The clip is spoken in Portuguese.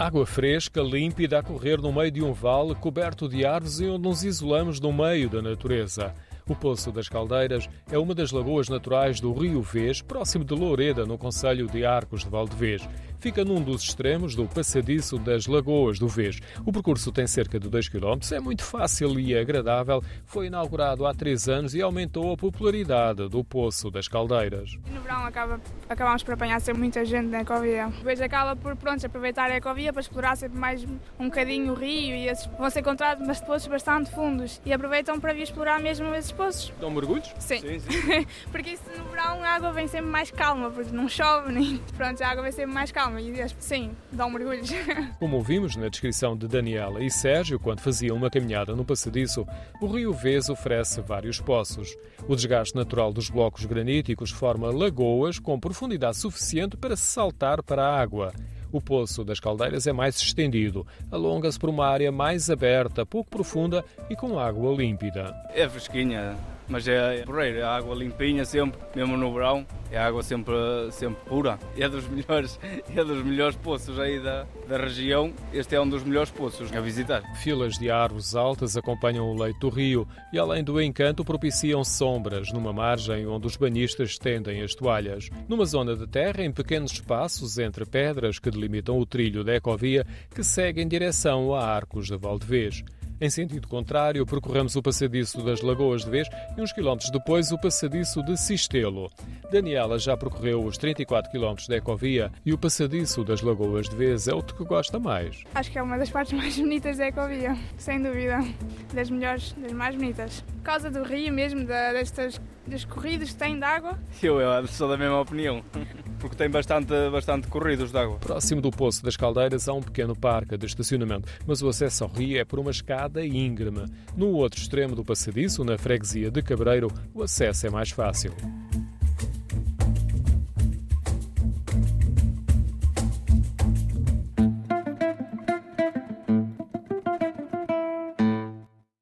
água fresca, límpida, a correr no meio de um vale coberto de árvores e onde nos isolamos no meio da natureza. O Poço das Caldeiras é uma das lagoas naturais do Rio Vez, próximo de Loureda, no Conselho de Arcos de Valdevez. Fica num dos extremos do passadiço das Lagoas do Vez. O percurso tem cerca de 2 km, é muito fácil e agradável. Foi inaugurado há 3 anos e aumentou a popularidade do Poço das Caldeiras. No verão acaba, acabamos por apanhar sempre muita gente na ecovia. Depois acaba por pronto, aproveitar a ecovia para explorar sempre mais um bocadinho o rio e esses, vão ser encontrados mas poços bastante fundos e aproveitam para vir explorar mesmo esses poços. Dão mergulhos? Sim. sim, sim. porque isso no verão a água vem sempre mais calma, porque não chove nem. Pronto, a água vem sempre mais calma e sim, dão mergulhos. Como ouvimos na descrição de Daniela e Sérgio quando faziam uma caminhada no passadiço, o Rio Vez oferece vários poços. O desgaste natural dos blocos graníticos forma lagoas com profundidade suficiente para se saltar para a água. O poço das caldeiras é mais estendido, alonga-se por uma área mais aberta, pouco profunda e com água límpida. É fresquinha, mas é porreiro, é água limpinha sempre, mesmo no verão, é água sempre, sempre pura. É dos melhores, é dos melhores poços aí da, da região, este é um dos melhores poços a visitar. Filas de árvores altas acompanham o leito do rio e, além do encanto, propiciam sombras numa margem onde os banhistas estendem as toalhas. Numa zona de terra, em pequenos espaços entre pedras que delimitam o trilho da ecovia que segue em direção a Arcos de Valdevez. Em sentido contrário, percorremos o passadiço das Lagoas de Vez e uns quilómetros depois o passadiço de Sistelo. Daniela já percorreu os 34 quilómetros da ecovia e o passadiço das Lagoas de Vez é o que gosta mais. Acho que é uma das partes mais bonitas da ecovia, sem dúvida. Das melhores, das mais bonitas. Por causa do rio mesmo, destas, dos corridos que tem de água. Eu, eu sou da mesma opinião porque tem bastante, bastante corridos de água. Próximo do Poço das Caldeiras há um pequeno parque de estacionamento, mas o acesso ao rio é por uma escada íngreme. No outro extremo do passadiço, na freguesia de Cabreiro, o acesso é mais fácil.